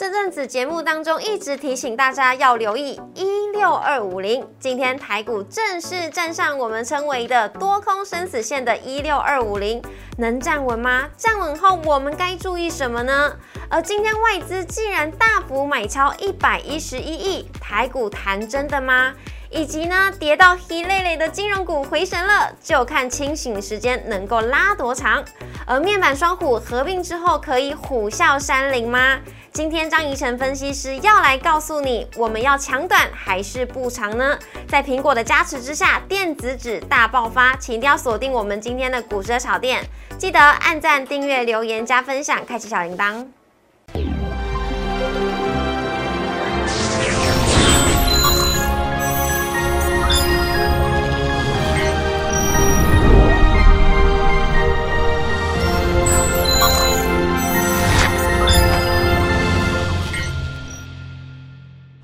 这阵子节目当中一直提醒大家要留意一六二五零，今天台股正式站上我们称为的多空生死线的一六二五零，能站稳吗？站稳后我们该注意什么呢？而今天外资竟然大幅买超一百一十一亿，台股谈真的吗？以及呢，跌到黑累累的金融股回神了，就看清醒时间能够拉多长。而面板双虎合并之后，可以虎啸山林吗？今天张怡晨分析师要来告诉你，我们要抢短还是不长呢？在苹果的加持之下，电子纸大爆发，请一定要锁定我们今天的股市炒店，记得按赞、订阅、留言、加分享，开启小铃铛。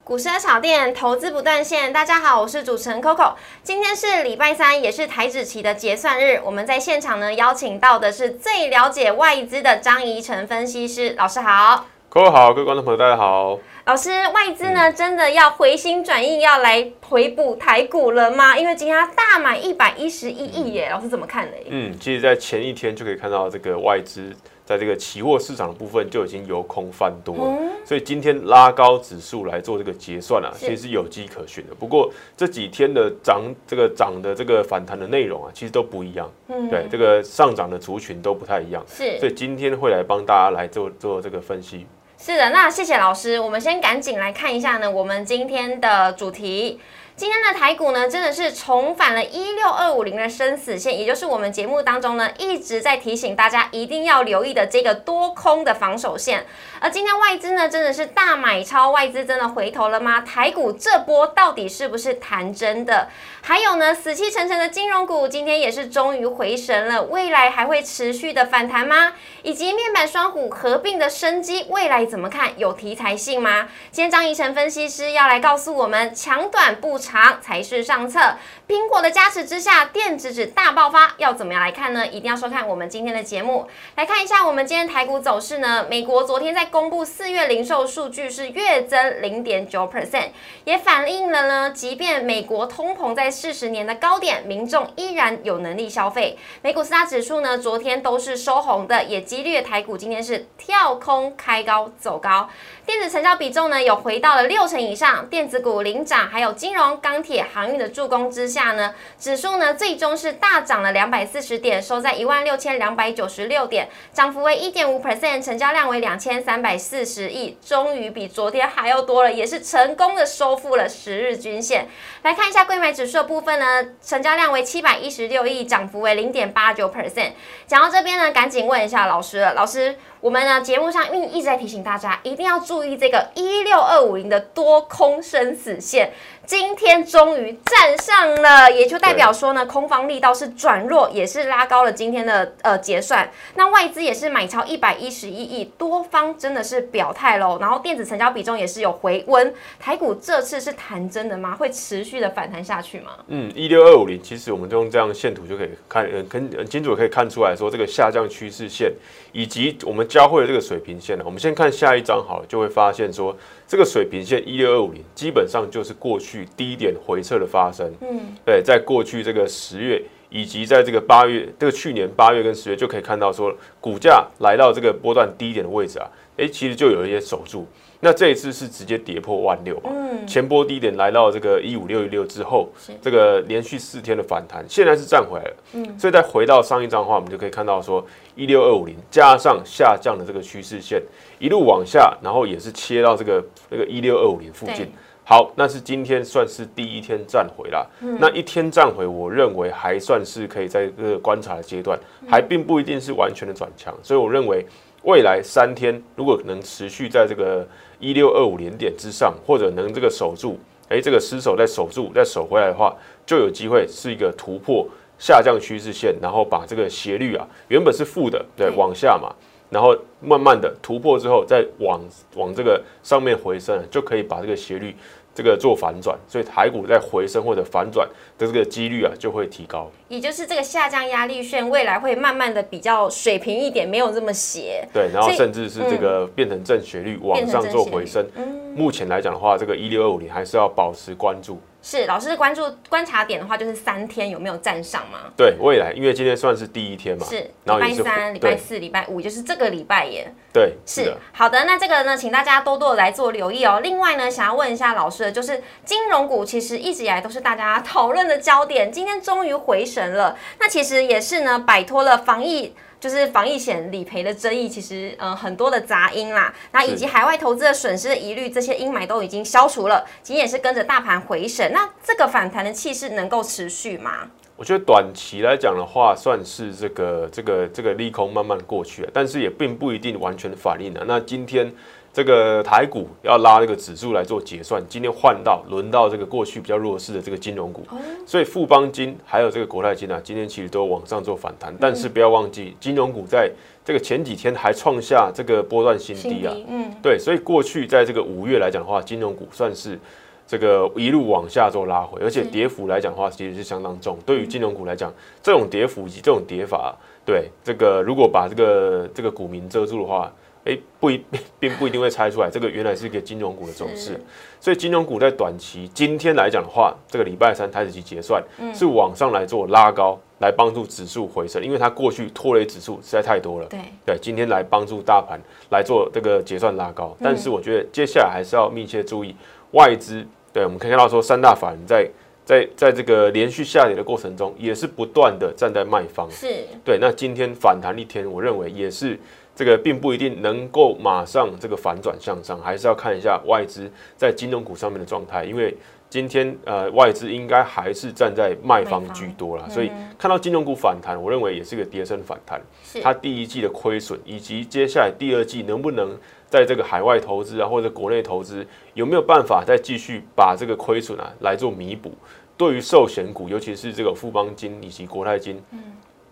股市炒店投资不断线，大家好，我是主持人 Coco。今天是礼拜三，也是台指期的结算日。我们在现场呢，邀请到的是最了解外资的张怡晨分析师老师好，Coco 好，各位观众朋友大家好。老师，外资呢真的要回心转意，要来回补台股了吗？因为今天它大买一百一十一亿耶，老师怎么看的？嗯，其实，在前一天就可以看到这个外资。在这个期货市场的部分就已经由空翻多了，所以今天拉高指数来做这个结算啊，其实是有迹可循的。不过这几天的涨，这个涨的这个反弹的内容啊，其实都不一样。嗯，对，这个上涨的族群都不太一样。是，所以今天会来帮大家来做做这个分析。是的，那谢谢老师，我们先赶紧来看一下呢，我们今天的主题。今天的台股呢，真的是重返了一六二五零的生死线，也就是我们节目当中呢一直在提醒大家一定要留意的这个多空的防守线。而今天外资呢，真的是大买超，外资真的回头了吗？台股这波到底是不是弹真的？还有呢，死气沉沉的金融股今天也是终于回神了，未来还会持续的反弹吗？以及面板双虎合并的生机，未来怎么看？有题材性吗？今天张怡晨分析师要来告诉我们，强短不。长才是上策。苹果的加持之下，电子纸大爆发，要怎么样来看呢？一定要收看我们今天的节目。来看一下我们今天台股走势呢？美国昨天在公布四月零售数据是月增零点九 percent，也反映了呢，即便美国通膨在四十年的高点，民众依然有能力消费。美股四大指数呢，昨天都是收红的，也激励台股今天是跳空开高走高。电子成交比重呢，有回到了六成以上，电子股领涨，还有金融、钢铁、航运的助攻之下呢，指数呢最终是大涨了两百四十点，收在一万六千两百九十六点，涨幅为一点五 percent，成交量为两千三百四十亿，终于比昨天还要多了，也是成功的收复了十日均线。来看一下贵买指数的部分呢，成交量为七百一十六亿，涨幅为零点八九 percent。讲到这边呢，赶紧问一下老师了，老师。我们呢节目上因为一直在提醒大家，一定要注意这个一六二五零的多空生死线。今天终于站上了，也就代表说呢，空方力道是转弱，也是拉高了今天的呃结算。那外资也是买超一百一十一亿，多方真的是表态喽。然后电子成交比重也是有回温，台股这次是弹真的吗？会持续的反弹下去吗？嗯，一六二五零，其实我们就用这样线图就可以看，呃，很很清楚可以看出来说这个下降趋势线，以及我们交汇的这个水平线呢。我们先看下一张好，了，就会发现说。这个水平线一六二五零，基本上就是过去低点回撤的发生。嗯，对，在过去这个十月，以及在这个八月，这个去年八月跟十月，就可以看到说，股价来到这个波段低点的位置啊，哎，其实就有一些守住。那这一次是直接跌破万六嘛？嗯，前波低点来到这个一五六一六之后，这个连续四天的反弹，现在是站回来了。嗯，所以再回到上一张的话，我们就可以看到说，一六二五零加上下降的这个趋势线，一路往下，然后也是切到这个那个一六二五零附近。好，那是今天算是第一天站回了。那一天站回，我认为还算是可以在这个观察的阶段，还并不一定是完全的转强。所以我认为未来三天如果能持续在这个。一六二五零点之上，或者能这个守住，哎，这个失守再守住，再守回来的话，就有机会是一个突破下降趋势线，然后把这个斜率啊，原本是负的，对，往下嘛，然后慢慢的突破之后，再往往这个上面回升，就可以把这个斜率这个做反转，所以台股在回升或者反转的这个几率啊就会提高。也就是这个下降压力线未来会慢慢的比较水平一点，没有这么斜。对，然后甚至是这个变成正斜率往上做回升。目前来讲的话，这个一六二五零还是要保持关注。是老师关注观察点的话，就是三天有没有站上吗？对未来，因为今天算是第一天嘛，是礼拜三、礼拜四、礼拜五，就是这个礼拜耶。对是。好的，那这个呢，请大家多多地来做留意哦。另外呢，想要问一下老师的，就是金融股其实一直以来都是大家讨论的焦点，今天终于回神了。那其实也是呢，摆脱了防疫。就是防疫险理赔的争议，其实呃很多的杂音啦，那以及海外投资的损失的疑虑，这些阴霾都已经消除了。今天也是跟着大盘回升，那这个反弹的气势能够持续吗？我觉得短期来讲的话，算是这个这个这个利空慢慢过去了，但是也并不一定完全反映了。那今天这个台股要拉这个指数来做结算，今天换到轮到这个过去比较弱势的这个金融股，所以富邦金还有这个国泰金啊，今天其实都往上做反弹，但是不要忘记，金融股在这个前几天还创下这个波段新低啊，嗯，对，所以过去在这个五月来讲的话，金融股算是这个一路往下做拉回，而且跌幅来讲的话，其实是相当重。对于金融股来讲，这种跌幅以及这种跌法，对这个如果把这个这个股民遮住的话，哎，不一 并不一定会猜出来，这个原来是一个金融股的走势。所以金融股在短期今天来讲的话，这个礼拜三台子期结算、是往上来做拉高，来帮助指数回升，因为它过去拖累指数实在太多了。对，对，今天来帮助大盘来做这个结算拉高，但是我觉得接下来还是要密切注意外资。对，我们可以看到说三大法人在在在这个连续下跌的过程中，也是不断的站在卖方。是对，那今天反弹一天，我认为也是这个并不一定能够马上这个反转向上，还是要看一下外资在金融股上面的状态，因为今天呃外资应该还是站在卖方居多啦，所以看到金融股反弹，我认为也是个跌升反弹。是它第一季的亏损，以及接下来第二季能不能在这个海外投资啊，或者国内投资，有没有办法再继续把这个亏损啊来做弥补？对于寿险股，尤其是这个富邦金以及国泰金，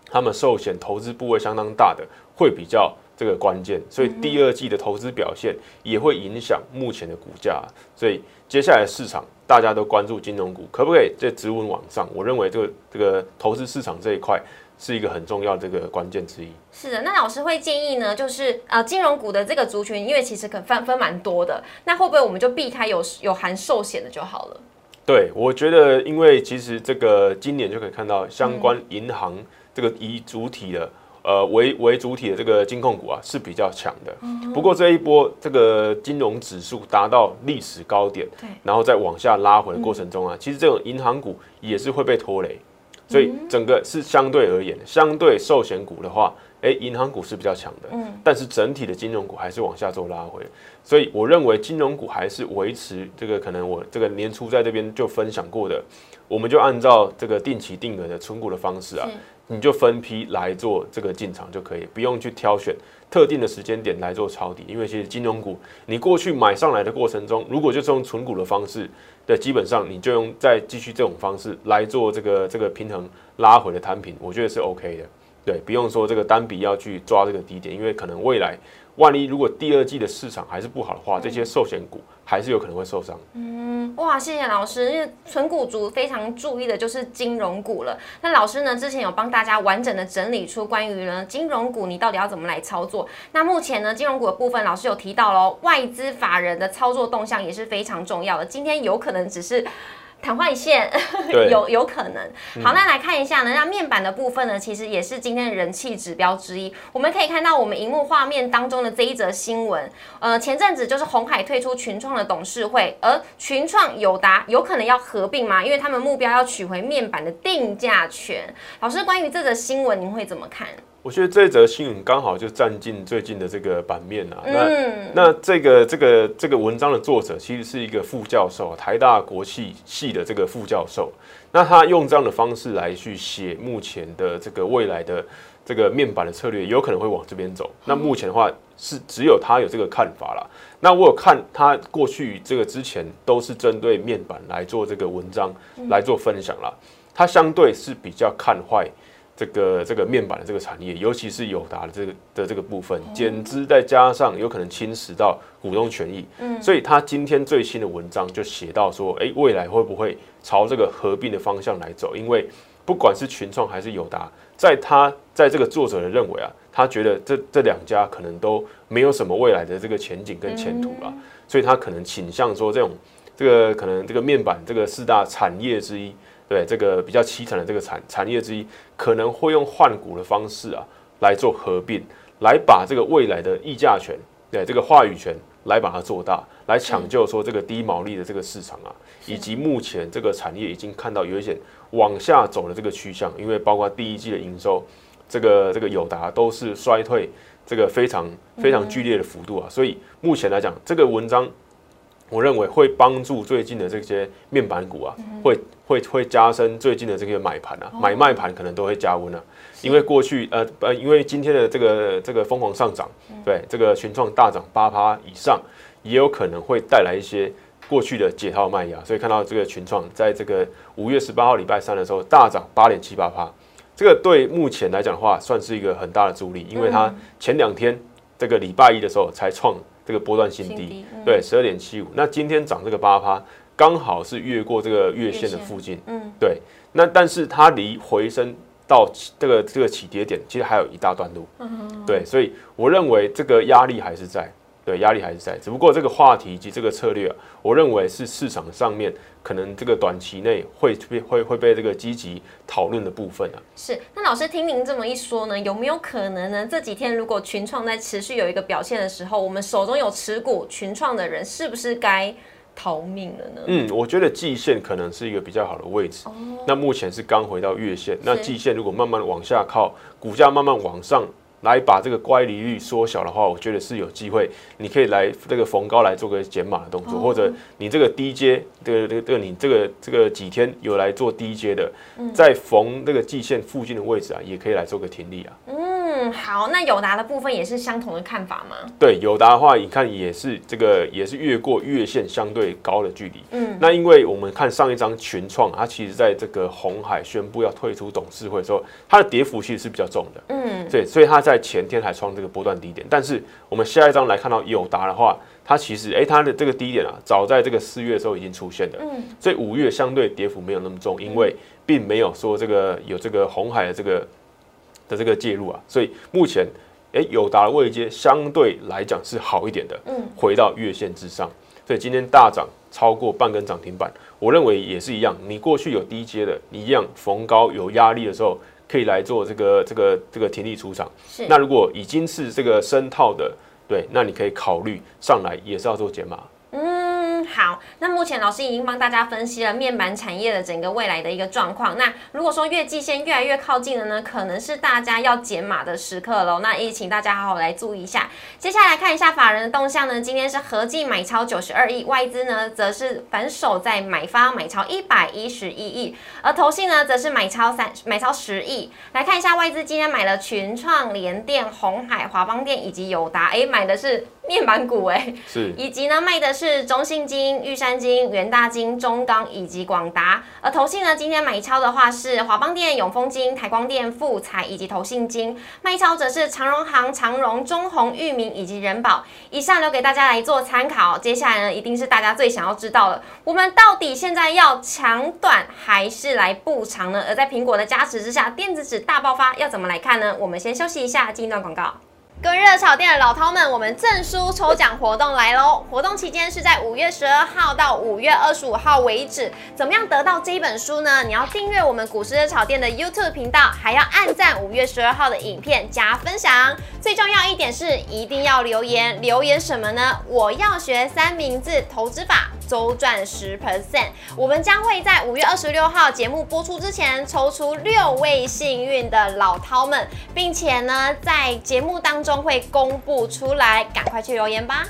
他们寿险投资部位相当大的，会比较这个关键，所以第二季的投资表现也会影响目前的股价。所以接下来市场大家都关注金融股，可不可以在直稳往上？我认为这个这个投资市场这一块是一个很重要的这个关键之一。是的，那老师会建议呢，就是呃金融股的这个族群，因为其实可分分蛮多的，那会不会我们就避开有有含寿险的就好了？对，我觉得，因为其实这个今年就可以看到相关银行这个以主体的。呃，为为主体的这个金控股啊是比较强的，不过这一波这个金融指数达到历史高点，对然后再往下拉回的过程中啊，其实这种银行股也是会被拖累，所以整个是相对而言，相对寿险股的话，哎，银行股是比较强的，嗯但是整体的金融股还是往下做拉回，所以我认为金融股还是维持这个可能我这个年初在这边就分享过的，我们就按照这个定期定额的存股的方式啊，你就分批来做这个进场就可以，不用去挑选特定的时间点来做抄底，因为其实金融股你过去买上来的过程中，如果就是用存股的方式，对，基本上你就用再继续这种方式来做这个这个平衡拉回的摊平，我觉得是 OK 的。对，不用说这个单笔要去抓这个低点，因为可能未来万一如果第二季的市场还是不好的话，这些寿险股还是有可能会受伤。嗯哇，谢谢老师，因为纯股族非常注意的就是金融股了。那老师呢，之前有帮大家完整的整理出关于呢金融股你到底要怎么来操作。那目前呢，金融股的部分，老师有提到喽，外资法人的操作动向也是非常重要的。今天有可能只是。昙花一现，有有可能。好，那来看一下呢，那面板的部分呢，其实也是今天的人气指标之一。我们可以看到我们荧幕画面当中的这一则新闻，呃，前阵子就是红海退出群创的董事会，而群创友达有可能要合并吗？因为他们目标要取回面板的定价权。老师，关于这则新闻，您会怎么看？我觉得这则新闻刚好就占尽最近的这个版面啊。那嗯，那这个这个这个文章的作者其实是一个副教授，台大国际系的这个副教授。那他用这样的方式来去写目前的这个未来的这个面板的策略，有可能会往这边走。那目前的话是只有他有这个看法了。那我有看他过去这个之前都是针对面板来做这个文章来做分享了。他相对是比较看坏这个这个面板的这个产业，尤其是友达的这个的这个部分，减资再加上有可能侵蚀到股东权益，嗯，所以他今天最新的文章就写到说，哎，未来会不会朝这个合并的方向来走？因为不管是群创还是友达，在他在这个作者的认为啊，他觉得这这两家可能都没有什么未来的这个前景跟前途了，所以他可能倾向说这种这个可能这个面板这个四大产业之一。对这个比较凄惨的这个产产业之一，可能会用换股的方式啊来做合并，来把这个未来的溢价权，对这个话语权来把它做大，来抢救说这个低毛利的这个市场啊，以及目前这个产业已经看到有一些往下走的这个趋向，因为包括第一季的营收，这个这个友达都是衰退，这个非常非常剧烈的幅度啊，所以目前来讲，这个文章。我认为会帮助最近的这些面板股啊，会会会加深最近的这个买盘啊，买卖盘可能都会加温啊。因为过去呃呃，因为今天的这个这个疯狂上涨，对这个群创大涨八趴以上，也有可能会带来一些过去的解套卖压。所以看到这个群创在这个五月十八号礼拜三的时候大涨八点七八趴，这个对目前来讲的话，算是一个很大的助力，因为它前两天这个礼拜一的时候才创。这个波段新低，对，十二点七五。那今天涨这个八趴，刚好是越过这个月线的附近，嗯，对。那但是它离回升到这个这个起跌点，其实还有一大段路，嗯，对。所以我认为这个压力还是在。对，压力还是在，只不过这个话题以及这个策略啊，我认为是市场上面可能这个短期内会被会会被这个积极讨论的部分啊。是，那老师听您这么一说呢，有没有可能呢？这几天如果群创在持续有一个表现的时候，我们手中有持股群创的人，是不是该逃命了呢？嗯，我觉得季线可能是一个比较好的位置。哦。那目前是刚回到月线，那季线如果慢慢往下靠，股价慢慢往上。来把这个乖离率缩小的话，我觉得是有机会。你可以来这个逢高来做个减码的动作，或者你这个低阶，这个这个这个你这个这个几天有来做低阶的，在逢那个季线附近的位置啊，也可以来做个停利啊。嗯，好，那友达的部分也是相同的看法吗？对，友达的话，你看也是这个也是越过月线相对高的距离。嗯，那因为我们看上一张群创，它其实在这个红海宣布要退出董事会的时候，它的跌幅其实是比较重的。嗯，对，所以它在前天还创这个波段低点。但是我们下一张来看到友达的话，它其实哎，它的这个低点啊，早在这个四月的时候已经出现了。嗯，所以五月相对跌幅没有那么重，因为并没有说这个有这个红海的这个。的这个介入啊，所以目前，哎，友达的位阶相对来讲是好一点的，嗯，回到月线之上，所以今天大涨超过半根涨停板，我认为也是一样，你过去有低阶的，你一样逢高有压力的时候，可以来做这个这个这个停利出场。是，那如果已经是这个深套的，对，那你可以考虑上来也是要做减码。嗯好，那目前老师已经帮大家分析了面板产业的整个未来的一个状况。那如果说月季线越来越靠近了呢，可能是大家要减码的时刻喽。那也请大家好好来注意一下。接下来看一下法人的动向呢，今天是合计买超九十二亿，外资呢则是反手在买方买超一百一十一亿，而投信呢则是买超三买超十亿。来看一下外资今天买了群创、联电、红海、华邦电以及友达，哎，买的是。面板股哎，是，以及呢卖的是中信金、玉山金、元大金、中钢以及广达，而投信呢今天买超的话是华邦电、永丰金、台光电、富彩以及投信金，卖超则是长荣行、长荣、中宏、裕民以及人保。以上留给大家来做参考，接下来呢一定是大家最想要知道的，我们到底现在要强短还是来布长呢？而在苹果的加持之下，电子纸大爆发，要怎么来看呢？我们先休息一下，进一段广告。各位热炒店的老饕们，我们证书抽奖活动来喽！活动期间是在五月十二号到五月二十五号为止。怎么样得到这一本书呢？你要订阅我们股市热炒店的 YouTube 频道，还要按赞五月十二号的影片加分享。最重要一点是，一定要留言。留言什么呢？我要学三明治投资法。周赚十 percent，我们将会在五月二十六号节目播出之前抽出六位幸运的老饕们，并且呢，在节目当中会公布出来，赶快去留言吧。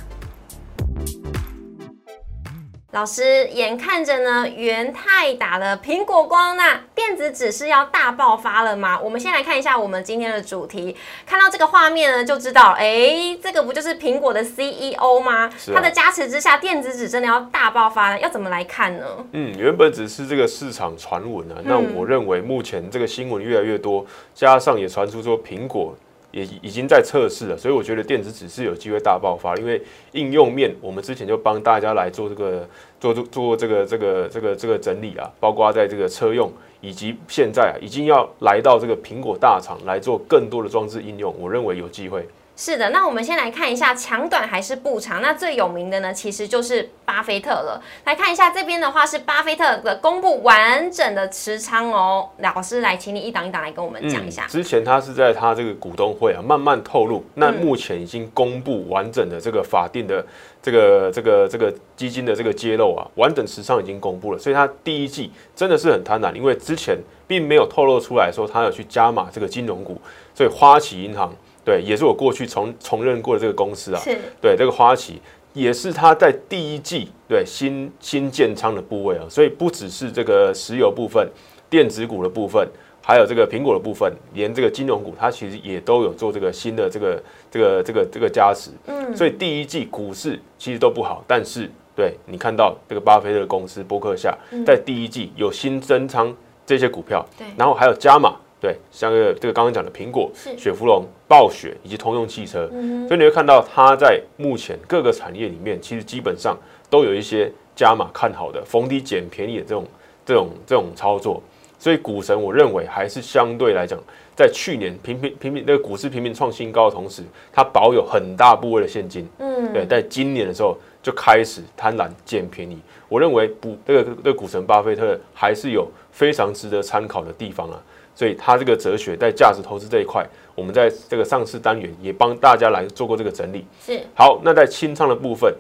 老师，眼看着呢，元泰打了苹果光，那电子纸是要大爆发了吗？我们先来看一下我们今天的主题，看到这个画面呢，就知道，哎，这个不就是苹果的 CEO 吗？它的加持之下，电子纸真的要大爆发了，要怎么来看呢？嗯，原本只是这个市场传闻啊，那我认为目前这个新闻越来越多，加上也传出说苹果。也已经在测试了，所以我觉得电子纸是有机会大爆发，因为应用面我们之前就帮大家来做这个做做做这个这个这个这个整理啊，包括在这个车用以及现在啊已经要来到这个苹果大厂来做更多的装置应用，我认为有机会。是的，那我们先来看一下长短还是不长。那最有名的呢，其实就是巴菲特了。来看一下这边的话，是巴菲特的公布完整的持仓哦。老师来，请你一档一档来跟我们讲一下。之前他是在他这个股东会啊，慢慢透露。那目前已经公布完整的这个法定的这个这个这个基金的这个揭露啊，完整持仓已经公布了。所以他第一季真的是很贪婪，因为之前并没有透露出来说他有去加码这个金融股，所以花旗银行。对，也是我过去从从任过的这个公司啊。是。对，这个花旗也是它在第一季对新新建仓的部位啊，所以不只是这个石油部分、电子股的部分，还有这个苹果的部分，连这个金融股，它其实也都有做这个新的这个这个这个这个加持。嗯。所以第一季股市其实都不好，但是对你看到这个巴菲特公司伯克夏在第一季有新增仓这些股票，对，然后还有加码。对，像个这个刚刚讲的苹果、雪佛龙、暴雪以及通用汽车，所以你会看到它在目前各个产业里面，其实基本上都有一些加码看好的、逢低捡便宜的这种、这种、这种操作。所以股神，我认为还是相对来讲，在去年频频频频那个股市频频创新高的同时，它保有很大部位的现金。嗯，对，在今年的时候就开始贪婪捡便宜。我认为不，这个这个股神巴菲特还是有非常值得参考的地方啊。所以它这个哲学在价值投资这一块，我们在这个上市单元也帮大家来做过这个整理。是好，那在清仓的部分，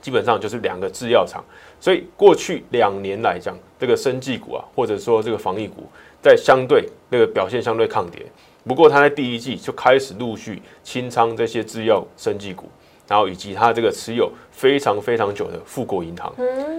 基本上就是两个制药厂。所以过去两年来讲，这个生技股啊，或者说这个防疫股，在相对那个表现相对抗跌。不过它在第一季就开始陆续清仓这些制药生技股。然后以及它这个持有非常非常久的富国银行，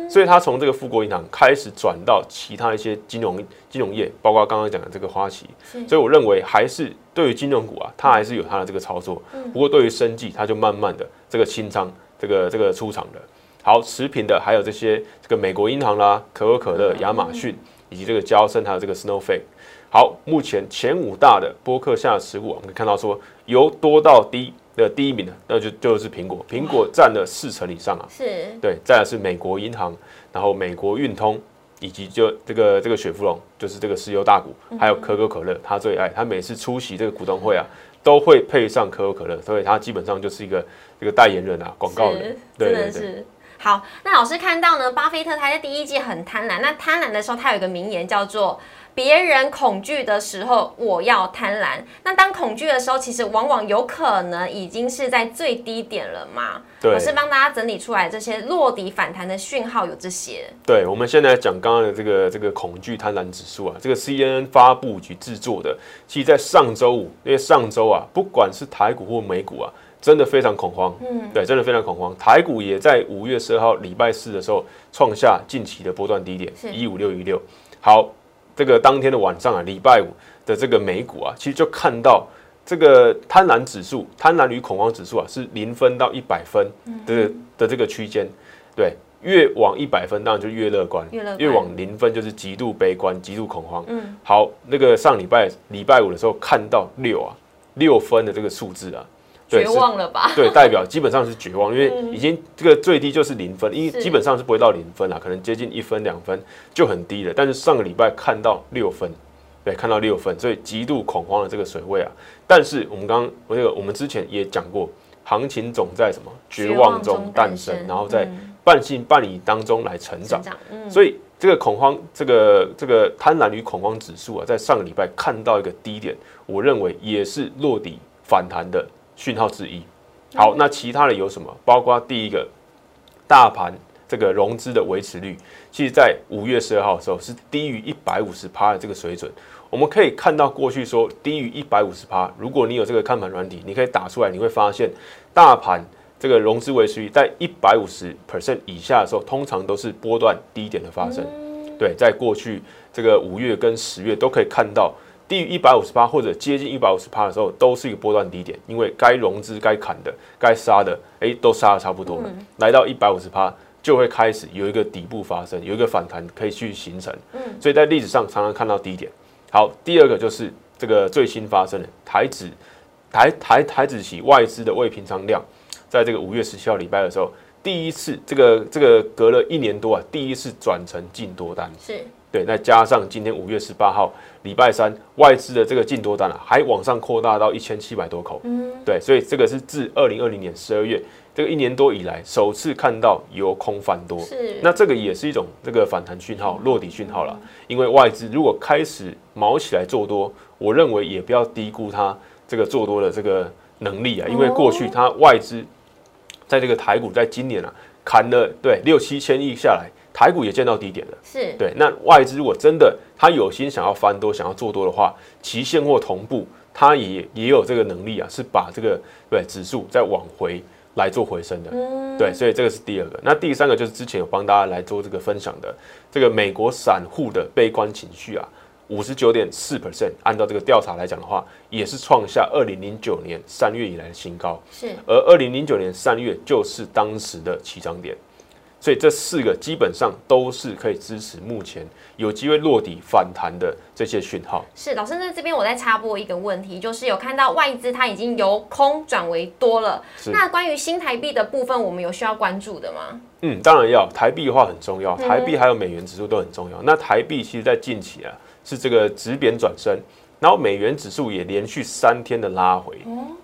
所以他从这个富国银行开始转到其他一些金融金融业，包括刚刚讲的这个花旗，所以我认为还是对于金融股啊，它还是有它的这个操作。不过对于生计，它就慢慢的这个清仓，这个这个出场的。好，持平的还有这些这个美国银行啦、可口可乐、亚马逊以及这个交生，还有这个 Snowflake。好，目前前五大的波克夏持股，我们可以看到说由多到低。的第一名的，那就就是苹果，苹果占了四成以上啊。是，对，再来是美国银行，然后美国运通，以及就这个这个雪佛龙，就是这个石油大股，还有可口可乐，他最爱，他每次出席这个股东会啊，都会配上可口可乐，所以他基本上就是一个这个代言人啊，广告人。对对对。好，那老师看到呢，巴菲特他在第一季很贪婪，那贪婪的时候，他有一个名言叫做。别人恐惧的时候，我要贪婪。那当恐惧的时候，其实往往有可能已经是在最低点了嘛。对，我是帮大家整理出来这些落底反弹的讯号有这些。对，我们现在讲刚刚的这个这个恐惧贪婪指数啊，这个 CNN 发布局制作的，其实在上周五，因为上周啊，不管是台股或美股啊，真的非常恐慌。嗯，对，真的非常恐慌。台股也在五月十二号礼拜四的时候创下近期的波段低点一五六一六。好。这个当天的晚上啊，礼拜五的这个美股啊，其实就看到这个贪婪指数、贪婪与恐慌指数啊，是零分到一百分的的这个区间。对，越往一百分当然就越乐观，越往零分就是极度悲观、极度恐慌。嗯，好，那个上礼拜礼拜五的时候看到六啊，六分的这个数字啊。绝望了吧？对，代表基本上是绝望，因为已经这个最低就是零分，因为基本上是不会到零分啊，可能接近一分两分就很低了。但是上个礼拜看到六分，对，看到六分，所以极度恐慌的这个水位啊。但是我们刚刚我这个我们之前也讲过，行情总在什么绝望中诞生，然后在半信半疑当中来成长。所以这个恐慌，这个这个贪婪与恐慌指数啊，在上个礼拜看到一个低点，我认为也是落底反弹的。讯号之一，好，那其他的有什么？包括第一个，大盘这个融资的维持率，其实在五月十二号的时候是低于一百五十趴的这个水准。我们可以看到过去说低于一百五十趴，如果你有这个看盘软体，你可以打出来，你会发现大盘这个融资维持率在一百五十 percent 以下的时候，通常都是波段低点的发生。对，在过去这个五月跟十月都可以看到，低于一百五十八或者接近一百五十八的时候，都是一个波段低点，因为该融资、该砍的、该杀的，哎，都杀的差不多了，来到一百五十八就会开始有一个底部发生，有一个反弹可以去形成。嗯，所以在历史上常常看到低点。好，第二个就是这个最新发生的台指台台台指期外资的未平仓量。在这个五月十七号礼拜的时候，第一次这个这个隔了一年多啊，第一次转成净多单，是对。再加上今天五月十八号礼拜三，外资的这个净多单啊，还往上扩大到一千七百多口，嗯，对。所以这个是自二零二零年十二月这个一年多以来首次看到由空翻多，是。那这个也是一种这个反弹讯号、落底讯号了。因为外资如果开始毛起来做多，我认为也不要低估它这个做多的这个能力啊，因为过去它外资。在这个台股，在今年啊，砍了对六七千亿下来，台股也见到低点了。是对。那外资如果真的他有心想要翻多，想要做多的话，期现货同步，他也也有这个能力啊，是把这个对指数再往回来做回升的。嗯。对，所以这个是第二个。那第三个就是之前有帮大家来做这个分享的，这个美国散户的悲观情绪啊。五十九点四 percent，按照这个调查来讲的话，也是创下二零零九年三月以来的新高。是，而二零零九年三月就是当时的起涨点，所以这四个基本上都是可以支持目前有机会落底反弹的这些讯号。是，老师那这边我再插播一个问题，就是有看到外资它已经由空转为多了，那关于新台币的部分，我们有需要关注的吗？嗯，当然要，台币的话很重要，台币还有美元指数都很重要。那台币其实在近期啊。是这个止贬转升，然后美元指数也连续三天的拉回，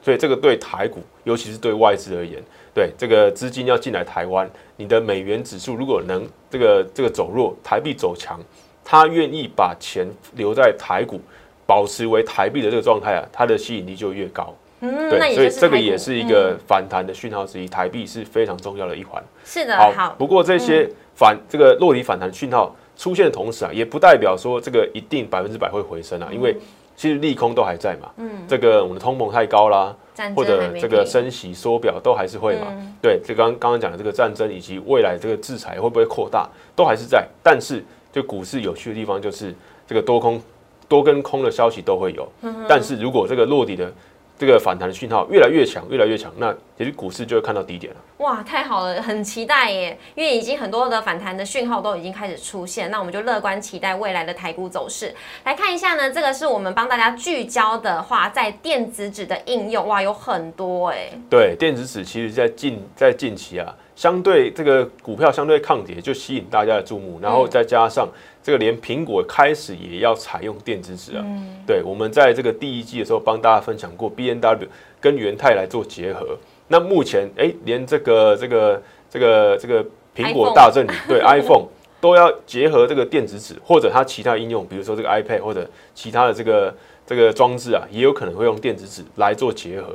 所以这个对台股，尤其是对外资而言，对这个资金要进来台湾，你的美元指数如果能这个这个走弱，台币走强，他愿意把钱留在台股，保持为台币的这个状态啊，它的吸引力就越高。嗯，对，所以这个也是一个反弹的讯号之一，台币是非常重要的一环。是的，好。不过这些反这个落地反弹讯号。出现的同时啊，也不代表说这个一定百分之百会回升啊，因为其实利空都还在嘛。嗯，这个我们的通膨太高啦，或者这个升息缩表都还是会嘛。对，就刚刚刚讲的这个战争以及未来这个制裁会不会扩大，都还是在。但是就股市有趣的地方就是这个多空多跟空的消息都会有，但是如果这个落底的。这个反弹的讯号越来越强，越来越强，那其实股市就会看到低点了。哇，太好了，很期待耶！因为已经很多的反弹的讯号都已经开始出现，那我们就乐观期待未来的台股走势。来看一下呢，这个是我们帮大家聚焦的话，在电子纸的应用，哇，有很多哎。对，电子纸其实在近在近期啊，相对这个股票相对抗跌，就吸引大家的注目，然后再加上。这个连苹果开始也要采用电子纸啊，对，我们在这个第一季的时候帮大家分享过，B N W 跟元泰来做结合。那目前哎，连这个这个这个这个苹果大阵对 iPhone 都要结合这个电子纸，或者它其他应用，比如说这个 iPad 或者其他的这个这个装置啊，也有可能会用电子纸来做结合。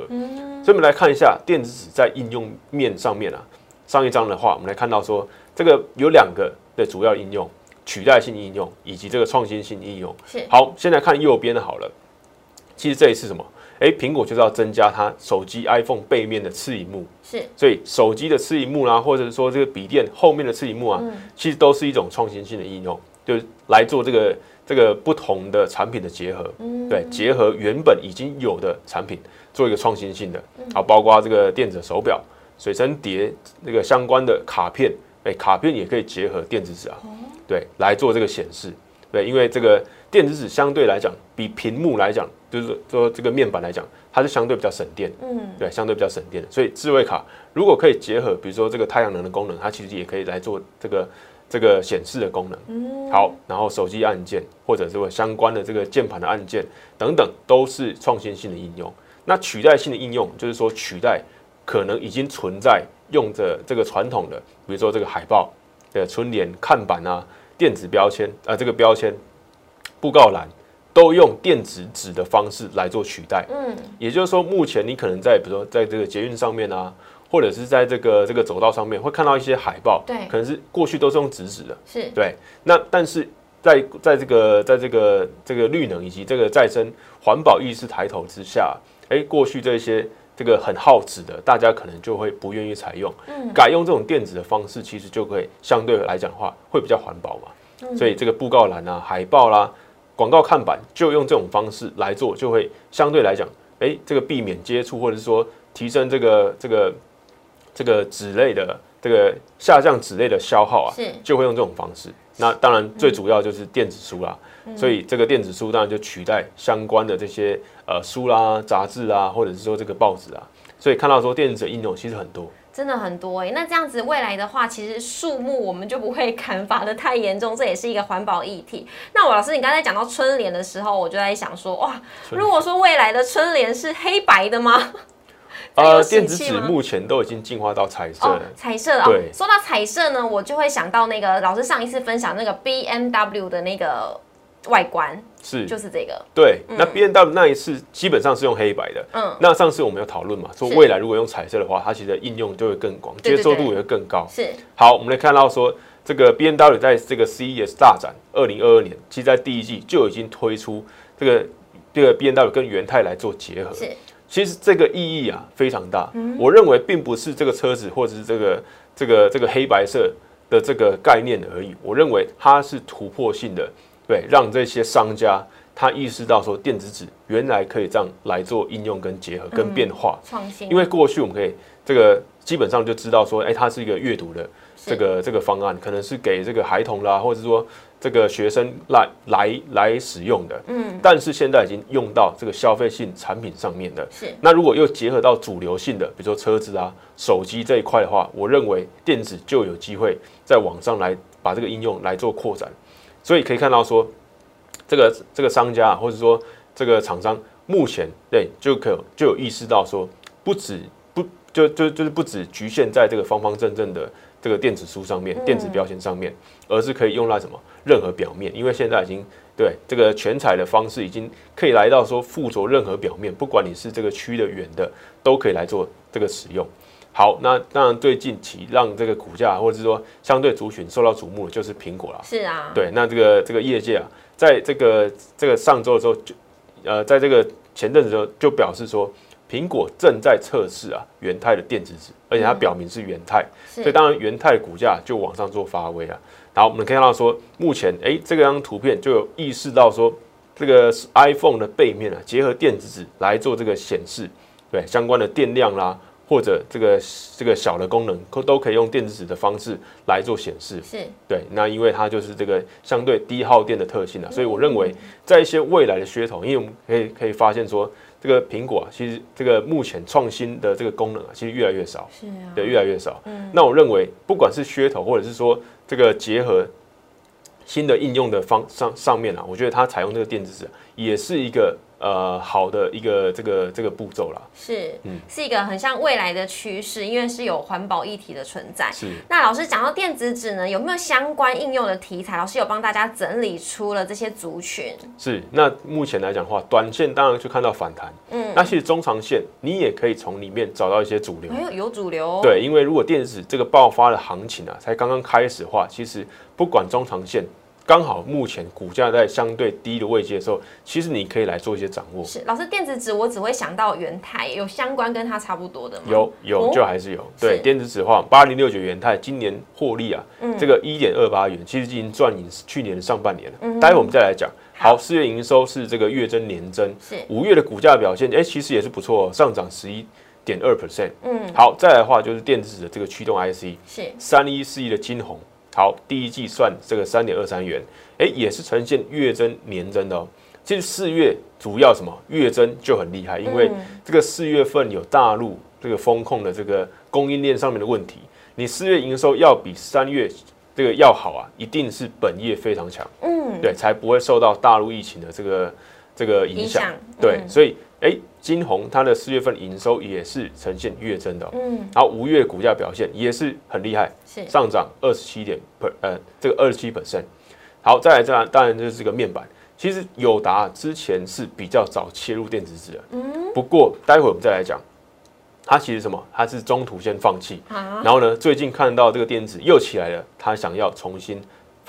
所以我们来看一下电子纸在应用面上面啊，上一章的话，我们来看到说这个有两个的主要应用。取代性应用以及这个创新性应用是好，先来看右边的好了。其实这一次什么？哎，苹果就是要增加它手机 iPhone 背面的次荧幕，是，所以手机的次荧幕啦，或者是说这个笔电后面的次荧幕啊，其实都是一种创新性的应用，就是来做这个这个不同的产品的结合，对，结合原本已经有的产品做一个创新性的，好，包括这个电子手表、随身碟那个相关的卡片，哎，卡片也可以结合电子纸啊。对，来做这个显示，对，因为这个电子纸相对来讲，比屏幕来讲，就是说这个面板来讲，它是相对比较省电，嗯，对，相对比较省电的。所以智慧卡如果可以结合，比如说这个太阳能的功能，它其实也可以来做这个这个显示的功能。嗯，好，然后手机按键或者这个相关的这个键盘的按键等等，都是创新性的应用。那取代性的应用，就是说取代可能已经存在用着这个传统的，比如说这个海报的春联看板啊。电子标签啊，这个标签、布告栏都用电子纸的方式来做取代。嗯，也就是说，目前你可能在比如说在这个捷运上面啊，或者是在这个这个走道上面，会看到一些海报。对，可能是过去都是用纸纸的。是，对。那但是在在这个在这个这个绿能以及这个再生环保意识抬头之下，哎，过去这些。这个很耗纸的，大家可能就会不愿意采用。改用这种电子的方式，其实就可以相对来讲的话，会比较环保嘛。所以这个布告栏啊、海报啦、广告看板，就用这种方式来做，就会相对来讲，哎，这个避免接触，或者是说提升这个这个这个纸类的这个下降纸类的消耗啊，是就会用这种方式。那当然最主要就是电子书啦，所以这个电子书当然就取代相关的这些呃书啦、杂志啊，或者是说这个报纸啊。所以看到说电子的应用其实很多。真的很多哎、那这样子未来的话，其实树木我们就不会砍伐的太严重，这也是一个环保议题。那我老师，你刚才讲到春联的时候，我就在想说，哇，如果说未来的春联是黑白的吗？呃，电子纸目前都已经进化到彩色彩色的哦对。说到彩色呢，我就会想到那个老师上一次分享那个 B M W 的那个外观，是。就是这个，对。那 B N W 那一次基本上是用黑白的，嗯，那上次我们有讨论嘛，说未来如果用彩色的话，它其实应用就会更广，接受度也会更高。是。好，我们来看到说，这个 B N W 在这个 CES 大展二零二二年，其实在第一季就已经推出这个这个 B N W 跟元泰来做结合。是，其实这个意义啊非常大。我认为并不是这个车子或者是这个这个这个黑白色的这个概念而已，我认为它是突破性的，对，让这些商家他意识到说电子纸原来可以这样来做应用跟结合跟变化。创新，因为过去我们可以这个基本上就知道说，哎、它是一个阅读的这个这个方案，可能是给这个孩童啦，或者说这个学生来来来使用的。嗯，但是现在已经用到这个消费性产品上面的。是那如果又结合到主流性的，比如说车子啊、手机这一块的话，我认为电子就有机会在网上来把这个应用来做扩展。所以可以看到说，这个这个商家啊或者说这个厂商目前对就可就有意识到说，不止不就就就是不止局限在这个方方正正的这个电子书上面、电子标签上面，而是可以用在什么任何表面，因为现在已经对这个全彩的方式已经可以来到说附着任何表面，不管你是这个曲的、圆的，都可以来做这个使用。好，那当然最近期让这个股价或者是说相对族群受到瞩目的就是苹果啦。是啊，对，那这个这个业界啊，在这个这个上周的时候就，呃，在这个前阵子的时候就表示说，苹果正在测试啊元泰的电子纸，而且它表明是元泰，所以是当然元泰的股价就往上做发威啊。然后我们可以看到说，目前哎这个张图片就有意识到说，这个 iPhone 的背面啊，结合电子纸来做这个显示，对相关的电量啦。或者这个这个小的功能，都都可以用电子纸的方式来做显示。是对，那因为它就是这个相对低耗电的特性啊，所以我认为在一些未来的噱头，因为我们可以可以发现说，这个苹果啊，其实这个目前创新的这个功能啊，其实越来越少，是啊，对，越来越少。嗯那我认为，不管是噱头，或者是说这个结合新的应用的方上上面啊，我觉得它采用这个电子纸啊也是一个呃好的一个这个这个步骤啦。是嗯是一个很像未来的趋势，因为是有环保议题的存在。是。那老师讲到电子纸呢，有没有相关应用的题材？老师有帮大家整理出了这些族群。是，那目前来讲的话，短线当然就看到反弹，嗯，那其实中长线你也可以从里面找到一些主流，哎呦，有主流哦，对，因为如果电子纸这个爆发的行情啊，才刚刚开始的话，其实不管中长线，刚好目前股价在相对低的位阶的时候，其实你可以来做一些掌握。是老师电子纸，我只会想到元泰，有相关跟它差不多的吗？有有哦就还是有，对电子纸的话，八零六九元泰今年获利啊，这个一点二八元，其实已经赚赢去年的上半年了。嗯待会我们再来讲。好，四月营收是这个月增年增，是五月的股价表现，哎、其实也是不错、哦，上涨十一点二 percent。嗯，好，再来的话就是电子的这个驱动 IC，是三一四一的金红，好，第一季算这个三点二三元，哎、也是呈现月增年增的哦。其实四月主要什么月增就很厉害，因为这个四月份有大陆这个风控的这个供应链上面的问题，你四月营收要比三月这个要好啊，一定是本业非常强，嗯，对，才不会受到大陆疫情的这个这个影响。对，嗯所以哎，金红它的四月份营收也是呈现月增的哦、嗯，然后五月股价表现也是很厉害，是上涨二十七点 per 呃这个二十七 percent。好，再来这样当然就是这个面板，其实友达之前是比较早切入电子纸的，嗯不过待会我们再来讲，它其实什么？它是中途先放弃，啊，然后呢，最近看到这个电子又起来了，它想要重新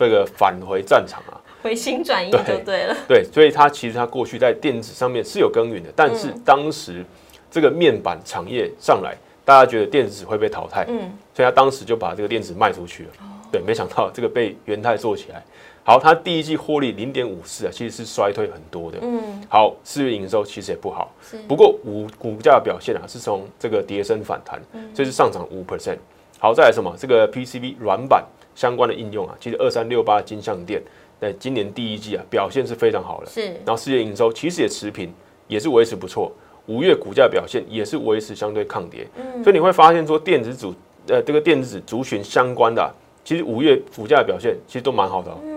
这个返回战场啊。回心转意就对了。对，所以它其实它过去在电子上面是有耕耘的，但是当时这个面板产业上来，大家觉得电子纸会被淘汰，嗯，所以他当时就把这个电子卖出去了。对，没想到这个被元泰做起来。好，它第一季获利零点五四啊，其实是衰退很多的。嗯，好，四月营收其实也不好，是不过股股价表现啊是从这个跌升反弹，这是上涨五 percent。好，再来什么？这个 PCB 软板相关的应用啊，其实二三六八金相店在今年第一季啊表现是非常好的，是然后四月营收其实也持平，也是维持不错。五月股价表现也是维持相对抗跌，嗯所以你会发现说电子组呃这个电子族群相关的啊、其实五月股价的表现其实都蛮好的、哦。嗯，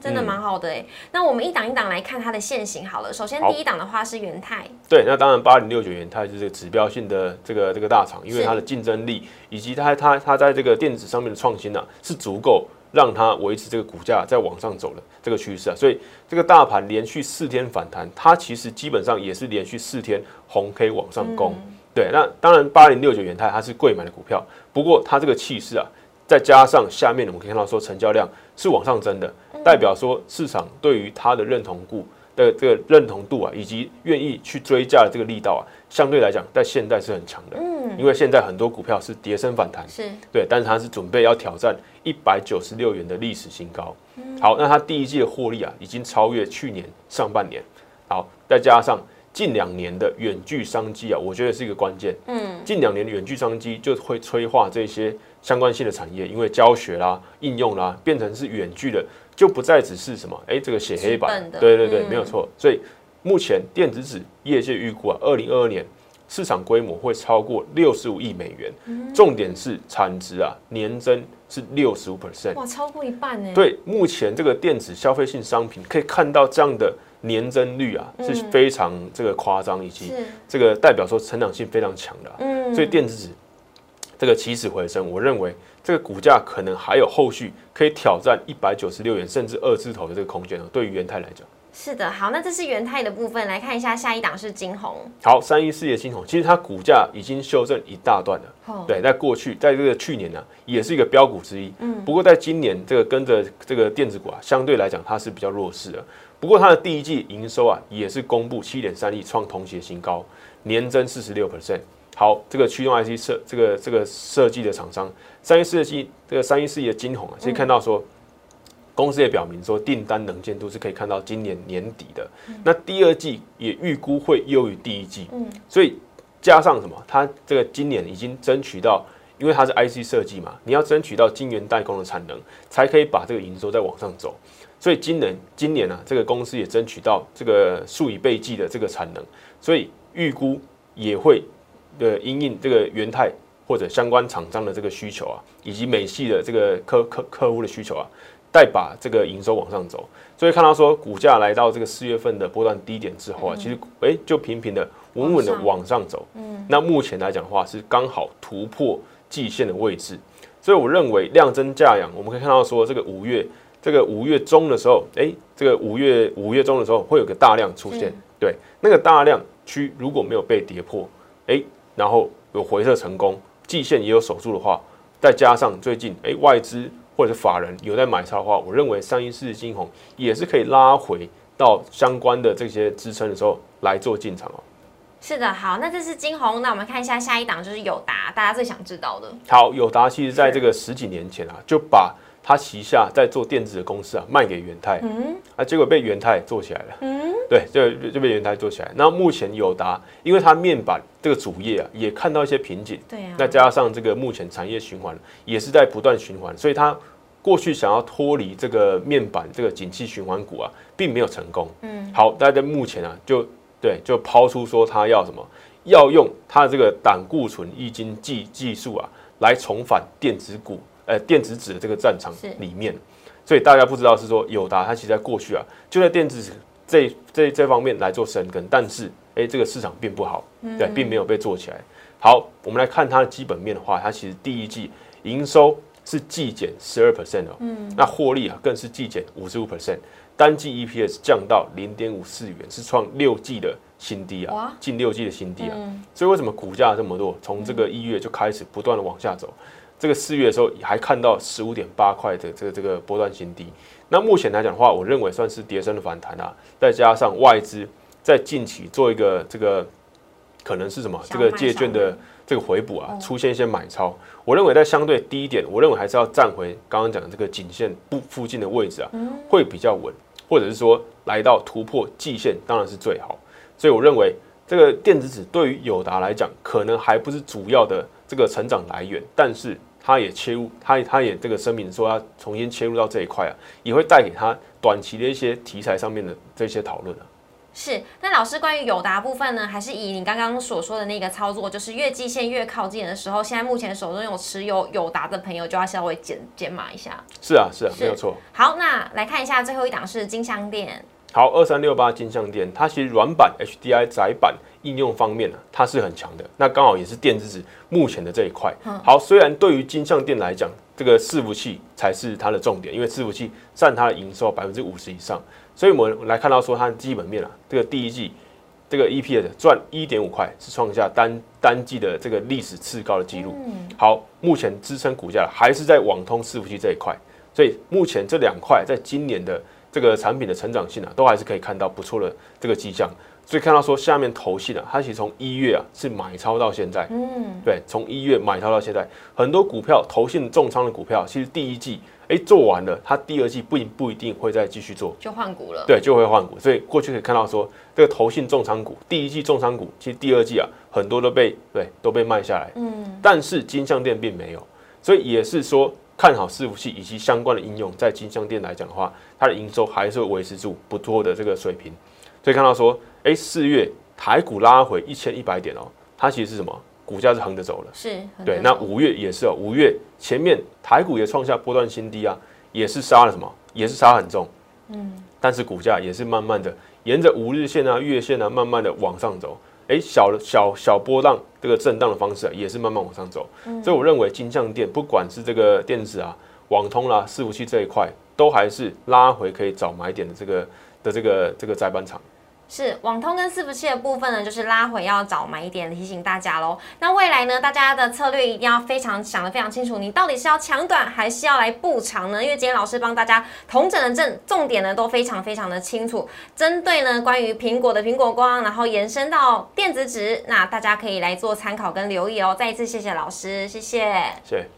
真的蛮好的哎。那我们一档一档来看它的现形好了。首先第一档的话是元泰，对，那当然八零六九元泰就是这个指标性的这个这个大厂，因为它的竞争力以及它它它在这个电子上面的创新呢、是足够让它维持这个股价在往上走的这个趋势啊。所以这个大盘连续四天反弹，它其实基本上也是连续四天红 K 往上攻。对，那当然八零六九元泰它是贵买的股票，不过它这个气势啊，再加上下面我们可以看到说成交量是往上增的，代表说市场对于它的认同度的这个认同度啊，以及愿意去追价的这个力道啊，相对来讲在现在是很强的。嗯，因为现在很多股票是跌升反弹，是对，但是它是准备要挑战一百九十六元的历史新高。好，那它第一季的获利啊，已经超越去年上半年。好，再加上近两年的远距商机啊，我觉得是一个关键。嗯，近两年的远距商机就会催化这些相关性的产业，因为教学啦、应用啦，变成是远距的，就不再只是什么哎、这个写黑板对对对，嗯。没有错。所以目前电子纸业界预估啊，二零二二年市场规模会超过六十五亿美元，嗯。重点是产值啊年增是六十五 percent。哇，超过一半呢。，对，目前这个电子消费性商品可以看到这样的年增率啊，是嗯非常这个夸张，以及是，这个代表说成长性非常强的啊、嗯，所以电子纸这个起死回生，我认为这个股价可能还有后续可以挑战一百九十六元甚至二字头的这个空间哦。对于元泰来讲，是的，好，那这是元泰的部分，来看一下下一档是金红，好，三一四的金红，其实它股价已经修正一大段了。哦，对，在过去，在这个去年呢、也是一个标股之一。嗯不过在今年这个跟着这个电子股啊，相对来讲它是比较弱势的。不过它的第一季营收啊，也是公布七点三亿，创同期的新高，年增四十六 percent。好，这个驱动 IC 设这个这个设计的厂商，三一四的金这个三一四的金红啊，其实看到说。公司也表明说，订单能见度是可以看到今年年底的。那第二季也预估会优于第一季，嗯所以加上什么？它这个今年已经争取到，因为它是 IC 设计嘛，你要争取到晶圆代工的产能，才可以把这个营收再往上走。所以今年今年啊，这个公司也争取到这个数以倍计的这个产能，所以预估也会呃因应这个元泰或者相关厂商的这个需求啊，以及美系的这个客客客户的需求啊，再把这个营收往上走。所以看到说股价来到这个四月份的波段低点之后啊，其实诶就平平的稳稳的往上走。嗯，那目前来讲的话，是刚好突破季线的位置，所以我认为量增价扬，我们可以看到说这个五月这个五月中的时候，哎，这个五月五月中的时候会有个大量出现，对，那个大量区如果没有被跌破，诶，然后有回撤成功，季线也有守住的话，再加上最近诶外资或者是法人有在买超的话，我认为三一四金红也是可以拉回到相关的这些支撑的时候来做进场哦。是的，好，那这是金红，那我们看一下下一档就是友达，大家最想知道的，好，友达其实在这个十几年前啊，就把他旗下在做电子的公司啊卖给元泰，嗯啊，结果被元泰做起来了。嗯，对，就就被元泰做起来。那目前友达，因为它面板这个主业啊，也看到一些瓶颈，对啊，那加上这个目前产业循环也是在不断循环，所以它过去想要脱离这个面板这个景气循环股啊，并没有成功。嗯，好，大家在目前啊，就对，就抛出说它要什么，要用它的这个胆固醇抑金技技术啊，来重返电子股，呃，电子纸的这个战场是里面。所以大家不知道是说友达它其实在过去啊，就在电子纸这这这方面来做深耕，但是哎，这个市场并不好，对，并没有被做起来。好，我们来看它的基本面的话，它其实第一季营收是季减十二 percent 哦，嗯，那获利啊更是季减五十五 percent，单季 EPS 降到零点五四元，是创六季的新低啊，近六季的新低啊。嗯所以为什么股价这么弱？从这个一月就开始不断的往下走，这个四月的时候还看到十五点八块的这个这个波段新低。那目前来讲的话，我认为算是跌升的反弹啊，再加上外资在近期做一个这个可能是什么？这个借券的这个回补啊哦，出现一些买超。我认为在相对低一点，我认为还是要站回刚刚讲的这个颈线不附近的位置啊，嗯会比较稳，或者是说来到突破季线，当然是最好。所以我认为这个电子纸对于友达来讲，可能还不是主要的这个成长来源，但是它也切入，他他也这个声明说要重新切入到这一块啊，也会带给他短期的一些题材上面的这些讨论啊。是，那老师关于友达部分呢，还是以你刚刚所说的那个操作，就是越季线越靠近的时候，现在目前手中有持有友达的朋友就要稍微减减码一下。是啊，是啊，是没有错。好，那来看一下最后一档是金香店，好，二三六八金相店，它其实软板 HDI 窄板应用方面呢、啊，它是很强的。那刚好也是电子纸目前的这一块。好，虽然对于金相店来讲，这个伺服器才是它的重点，因为伺服器占它的营收百分之五十以上，所以我们来看到说它的基本面啊，这个第一季这个 EPS 赚一点五块，是创下单单季的这个历史次高的记录。好，目前支撑股价还是在网通伺服器这一块，所以目前这两块在今年的这个产品的成长性啊，都还是可以看到不错的这个迹象。所以看到说下面投信啊，它其实从一月啊是买超到现在，嗯，对，从一月买超到现在，很多股票投信重仓的股票，其实第一季哎做完了，它第二季不一不一定会再继续做，就换股了。对，就会换股。所以过去可以看到说，这个投信重仓股，第一季重仓股，其实第二季啊很多都被对都被卖下来，嗯，但是金相店并没有，所以也是说看好伺服器以及相关的应用，在金相店来讲的话，它的营收还是会维持住不错的这个水平。所以看到说，哎，四月台股拉回一千一百点哦，它其实是什么？股价是横着走了。是。对，那五月也是哦，五月前面台股也创下波段新低啊，也是杀了什么？也是杀很重。嗯，但是股价也是慢慢的沿着五日线啊、月线啊，慢慢的往上走。哎，小的小小波浪这个震荡的方式啊，也是慢慢往上走。所以我认为金像电不管是这个电子啊、网通啦、伺服器这一块，都还是拉回可以找买点的这个的这个这个载板厂。是网通跟伺服器的部分呢，就是拉回要找买一点，提醒大家喽。那未来呢，大家的策略一定要非常想得非常清楚，你到底是要抢短还是要来布长呢？因为今天老师帮大家同整的正重点呢都非常非常的清楚，针对呢关于苹果的苹果光，然后延伸到电子纸，那大家可以来做参考跟留意哦。再一次谢谢老师，谢谢。谢谢。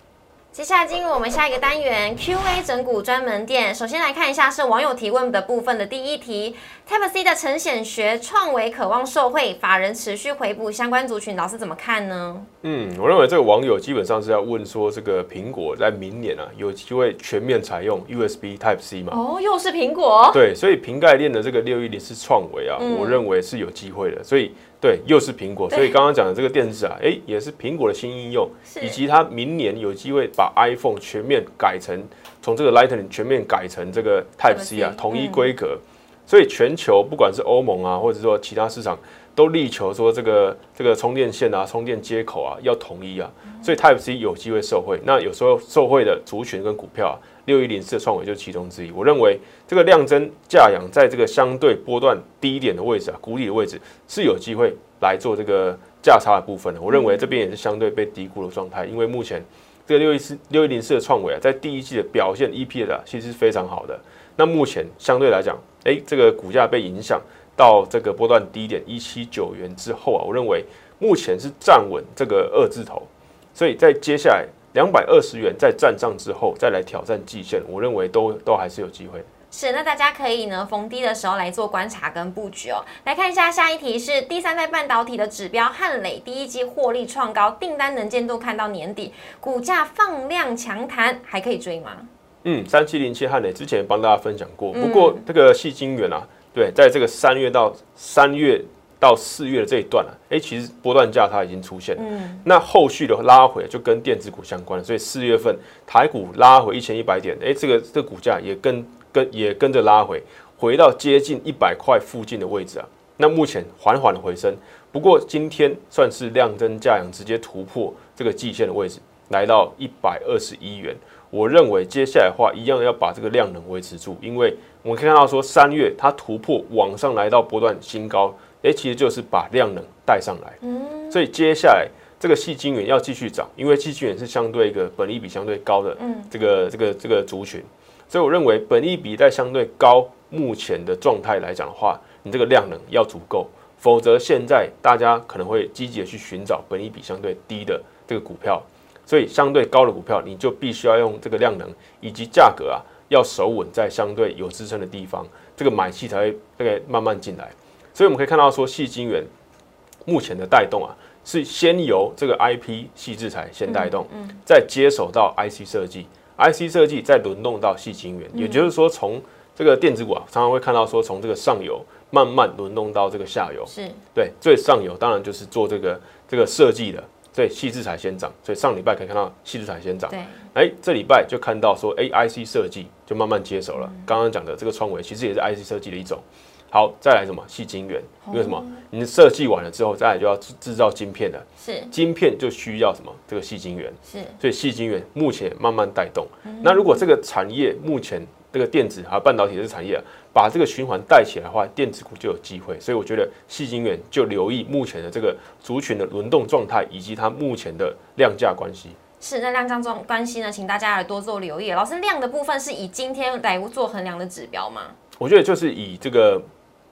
接下来进入我们下一个单元 Q&A 整股专门店。首先来看一下是网友提问的部分的第一题，Type C 的陈显学创维渴望受惠，法人持续回补相关族群，老师怎么看呢？嗯，我认为这个网友基本上是要问说，这个苹果在明年啊有机会全面采用 USB Type C 嘛？哦，又是苹果，对，所以瓶盖链的这个六一零是创维啊，嗯我认为是有机会的。所以对，又是苹果，所以刚刚讲的这个电子啊，哎，也是苹果的新应用，以及它明年有机会把 iPhone 全面改成从这个 Lightning 全面改成这个 Type C 啊统一嗯规格。所以全球不管是欧盟啊，或者说其他市场，都力求说这个这个充电线啊、充电接口啊要统一啊。所以 Type C 有机会受惠。那有时候受惠的族群跟股票啊，六一零四的创维就是其中之一。我认为这个量增价扬在这个相对波段低一点的位置啊，谷底的位置是有机会来做这个价差的部分的。我认为这边也是相对被低估的状态，因为目前这个六一四六一零四的创维啊，在第一季的表现 EP 的啊，其实是非常好的。那目前相对来讲，诶，这个股价被影响到这个波段低点一七九元之后啊，我认为目前是站稳这个二字头，所以在接下来两百二十元在站上之后，再来挑战季线，我认为都都还是有机会。是，那大家可以呢逢低的时候来做观察跟布局哦。来看一下下一题是第三代半导体的指标汉磊第一季获利创高，订单能见度看到年底，股价放量强弹，还可以追吗？嗯，三七零七汉磊之前帮大家分享过，嗯不过这个细晶元啊，对，在这个三月到三月到四月的这一段啊，哎，其实波段价它已经出现了。嗯，那后续的拉回就跟电子股相关了，所以四月份台股拉回一千一百点，哎，这个这个股价也跟跟也跟着拉回，回到接近一百块附近的位置啊。那目前缓缓的回升，不过今天算是量增价扬直接突破这个季线的位置，来到一百二十一元。我认为接下来的话，一样要把这个量能维持住，因为我们可以看到说三月它突破往上来到波段新高，诶，其实就是把量能带上来。所以接下来这个细晶元要继续涨，因为细晶元是相对一个本益比相对高的嗯这个这个这个族群，所以我认为本益比在相对高目前的状态来讲的话，你这个量能要足够，否则现在大家可能会积极的去寻找本益比相对低的这个股票，所以相对高的股票，你就必须要用这个量能以及价格啊，要守稳在相对有支撑的地方，这个买气才会大概慢慢进来。所以我们可以看到说，细晶圆目前的带动啊，是先由这个 IP 细制材先带动，再接手到 IC 设计，IC 设计再轮动到细晶圆，也就是说，从这个电子股啊，常常会看到说，从这个上游慢慢轮动到这个下游，是。对，最上游当然就是做这个这个设计的，所以细制材先涨，所以上礼拜可以看到细制材先涨，对，哎，这礼拜就看到说 AIC 设计就慢慢接手了。刚刚讲的这个创维其实也是 IC 设计的一种。好，再来什么？细晶圆，因为什么？你设计完了之后，再来就要制制造晶片了，是晶片就需要什么？这个细晶圆，是所以细晶圆目前慢慢带动。那如果这个产业目前这个电子还有半导体这个产业啊，把这个循环带起来的话，电子股就有机会。所以我觉得细晶圆就留意目前的这个族群的轮动状态，以及它目前的量价关系。是，那量价中关系呢，请大家来多做留意。老师，量的部分是以今天来做衡量的指标吗？我觉得就是以这个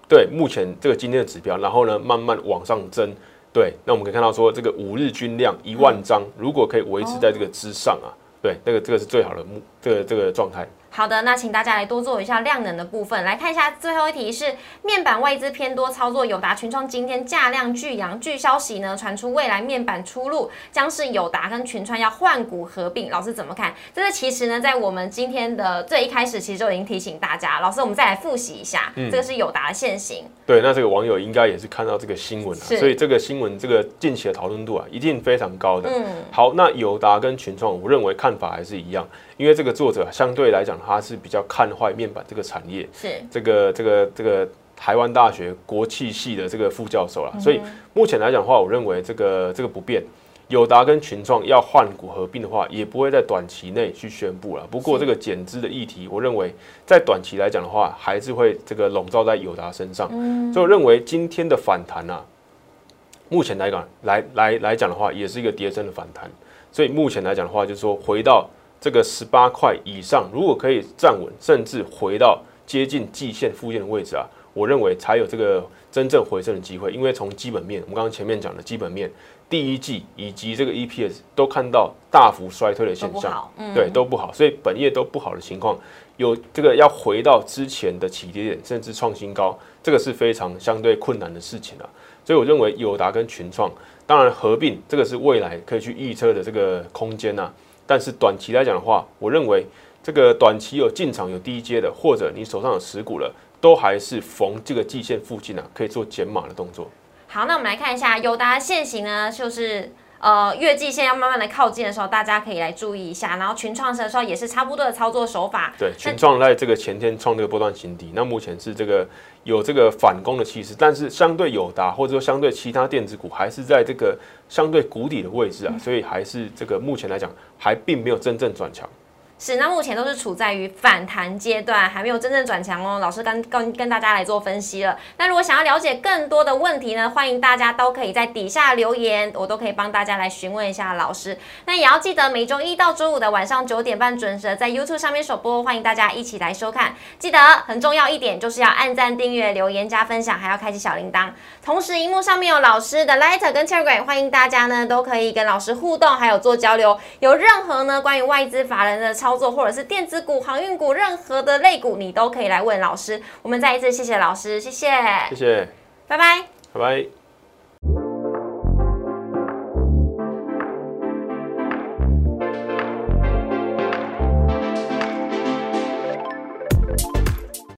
对目前这个今天的指标，然后呢慢慢往上增。对，那我们可以看到说，这个五日均量一万张，如果可以维持在这个之上啊，对，那个这个是最好的目这个这个状态。好的，那请大家来多做一下量能的部分，来看一下最后一题是面板外资偏多操作，友达、群创今天价量巨扬，据消息呢传出未来面板出路将是友达跟群创要换股合并，老师怎么看？这个其实呢在我们今天的最一开始其实就已经提醒大家，老师我们再来复习一下，这个是友达的现行。对，那这个网友应该也是看到这个新闻啊，所以这个新闻这个近期的讨论度啊，一定非常高的。嗯，好，那友达跟群创，我认为看法还是一样，因为这个作者相对来讲，他是比较看坏面板这个产业，是这个这个这个台湾大学国际系的这个副教授啦，所以目前来讲的话，我认为这个这个不变。友达跟群创要换股合并的话，也不会在短期内去宣布了。不过这个减资的议题，我认为在短期来讲的话，还是会这个笼罩在友达身上。所以我认为今天的反弹啊，目前来讲来来来讲的话，也是一个跌升的反弹。所以目前来讲的话，就是说回到这个十八块以上，如果可以站稳，甚至回到接近季线附近的位置啊，我认为才有这个真正回升的机会。因为从基本面，我们刚刚前面讲的基本面，第一季以及这个 EPS 都看到大幅衰退的都现象，对，都不好，所以本业都不好的情况，有这个要回到之前的起跌点，甚至创新高，这个是非常相对困难的事情啊。所以我认为友达跟群创，当然合并这个是未来可以去预测的这个空间呐、但是短期来讲的话，我认为这个短期有进场有低阶的，或者你手上有持股了，都还是逢这个季线附近啊，可以做减码的动作。好，那我们来看一下友达的现行呢，就是呃月季线要慢慢的靠近的时候，大家可以来注意一下。然后群创的时候也是差不多的操作手法。对，群创在这个前天创这个波段新低，那目前是这个有这个反攻的气势，但是相对友达或者说相对其他电子股，还是在这个相对谷底的位置啊，所以还是这个目前来讲还并没有真正转强。是，那目前都是处在于反弹阶段，还没有真正转强哦。老师跟跟跟大家来做分析了。那如果想要了解更多的问题呢，欢迎大家都可以在底下留言，我都可以帮大家来询问一下老师。那也要记得每周一到周五的晚上九点半准时在 YouTube 上面首播，欢迎大家一起来收看。记得很重要一点就是要按赞、订阅、留言、加分享，还要开启小铃铛。同时，荧幕上面有老师的 Light 跟 Telegram，欢迎大家呢都可以跟老师互动，还有做交流。有任何呢关于外资法人的操作，或者是电子股、航运股任何的类股，你都可以来问老师。我们再一次谢谢老师，谢谢，谢谢，拜拜。拜拜。